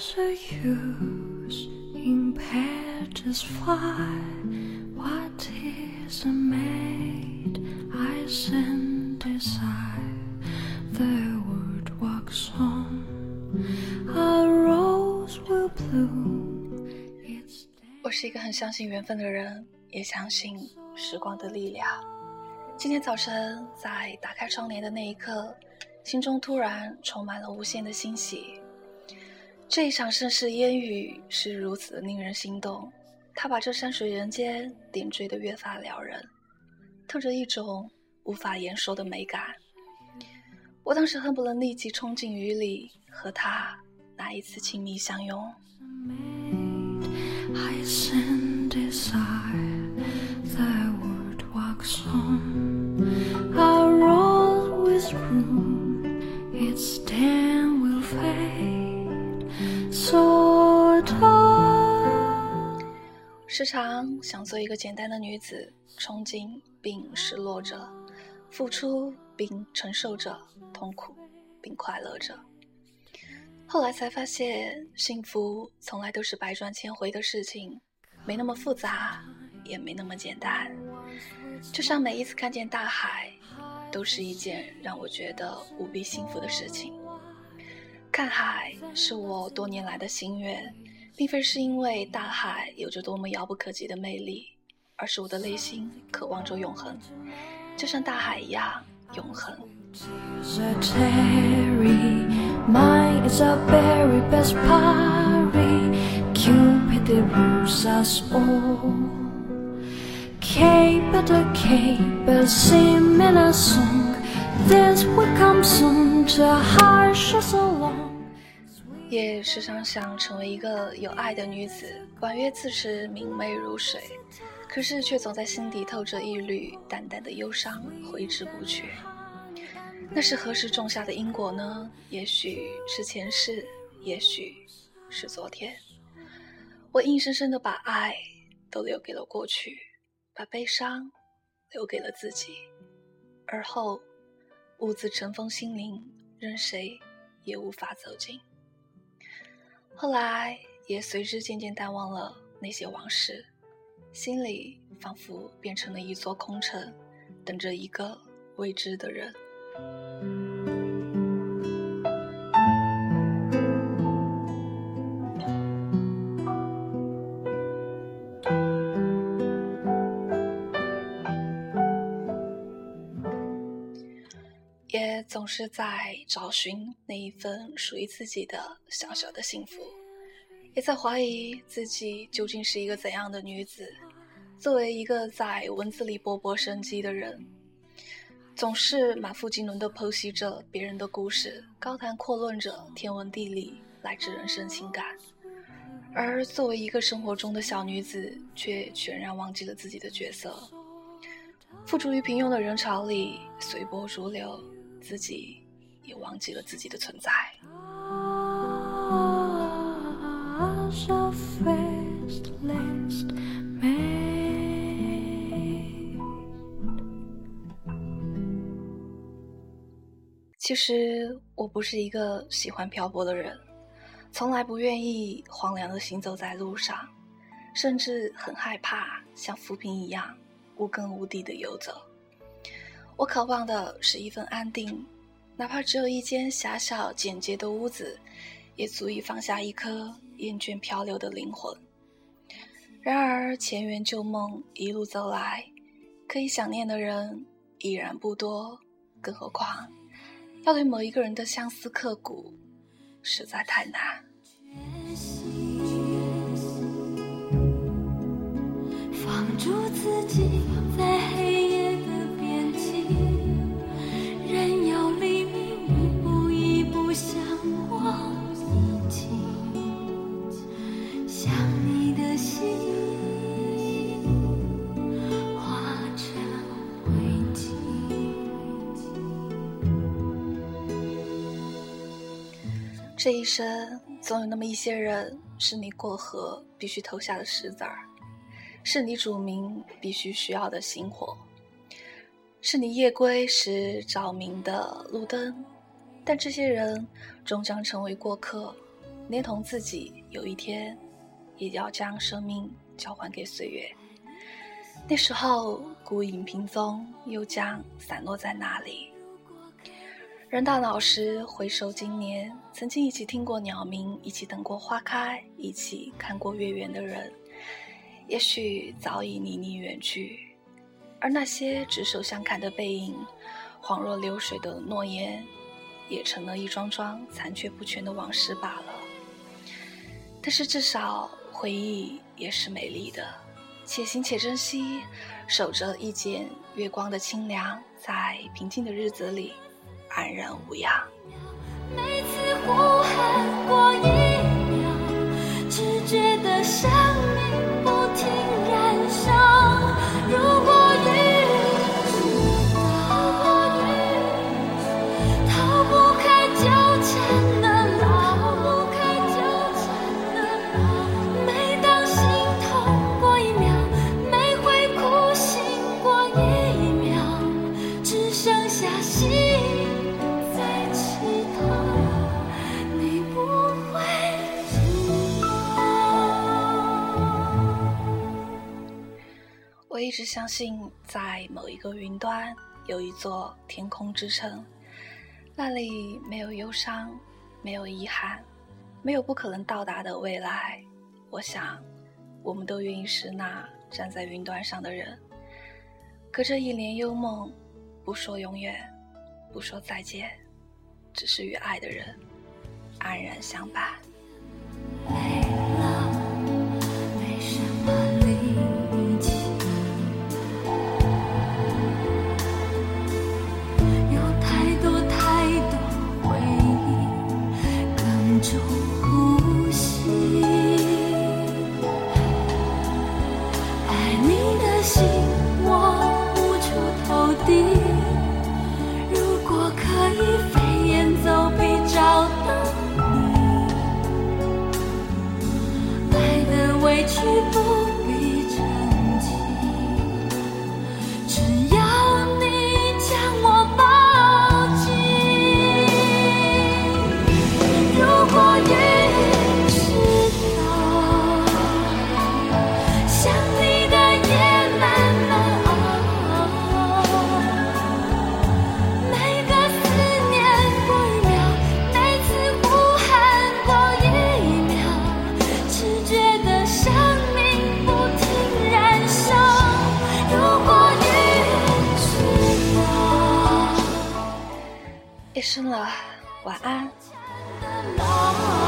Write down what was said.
There's a use in petals fly. What is a maid? I send desire. The word walks on. A rose will bloom. It's 我是一个很相信缘分的人，也相信时光的力量。今天早晨在打开窗帘的那一刻，心中突然充满了无限的欣喜。这一场盛世烟雨是如此的令人心动，它把这山水人间点缀得越发撩人，透着一种无法言说的美感。我当时恨不能立即冲进雨里，和他来一次亲密相拥。made. I send desire. The word walks on. A rose with bloom. Its stem will fade. 时常想做一个简单的女子，憧憬并失落着，付出并承受着痛苦，并快乐着。后来才发现，幸福从来都是百转千回的事情，没那么复杂，也没那么简单。就像每一次看见大海，都是一件让我觉得无比幸福的事情。看海是我多年来的心愿，并非是因为大海有着多么遥不可及的魅力，而是我的内心渴望着永恒，就像大海一样永恒。Tears are tarry. Mine is a very best parry. Cupid the rules us all. Cape a cape, sing in a song. This will come soon to hush us along. 也时常想成为一个有爱的女子，婉约自持，明媚如水，可是却总在心底透着一缕淡淡的忧伤，挥之不去。那是何时种下的因果呢？也许是前世，也许是昨天。我硬生生的把爱都留给了过去，把悲伤留给了自己，而后兀自尘封心灵，任谁也无法走进。后来也随之渐渐淡忘了那些往事，心里仿佛变成了一座空城，等着一个未知的人。是在找寻那一份属于自己的小小的幸福，也在怀疑自己究竟是一个怎样的女子。作为一个在文字里勃勃生机的人，总是满腹经纶地剖析着别人的故事，高谈阔论着天文地理乃至人生情感。而作为一个生活中的小女子，却全然忘记了自己的角色，付诸于平庸的人潮里，随波逐流，自己也忘记了自己的存在。其实我不是一个喜欢漂泊的人，从来不愿意荒凉的行走在路上，甚至很害怕像浮萍一样无根无底的游走。我渴望的是一份安定，哪怕只有一间狭小简洁的屋子，也足以放下一颗厌倦漂流的灵魂。然而前缘旧梦一路走来，可以想念的人已然不多，更何况要对某一个人的相思刻骨，实在太难。放逐自己在黑夜这一生，总有那么一些人，是你过河必须投下的石子儿，是你煮明必须需要的星火，是你夜归时照明的路灯。但这些人终将成为过客，连同自己有一天也要将生命交还给岁月。那时候，孤影凭踪，又将散落在哪里？人大老时回首今年，曾经一起听过鸟鸣，一起等过花开，一起看过月圆的人，也许早已离你远去。而那些执手相看的背影，恍若流水的诺言，也成了一桩桩残缺不全的往事罢了。但是至少回忆也是美丽的。且行且珍惜，守着一剪月光的清凉，在平静的日子里安然无恙。每次呼喊过一秒，只觉得生命一直相信，在某一个云端有一座天空之城，那里没有忧伤，没有遗憾，没有不可能到达的未来。我想，我们都愿意是那站在云端上的人，隔着一帘幽梦，不说永远，不说再见，只是与爱的人安然相伴。不晚安。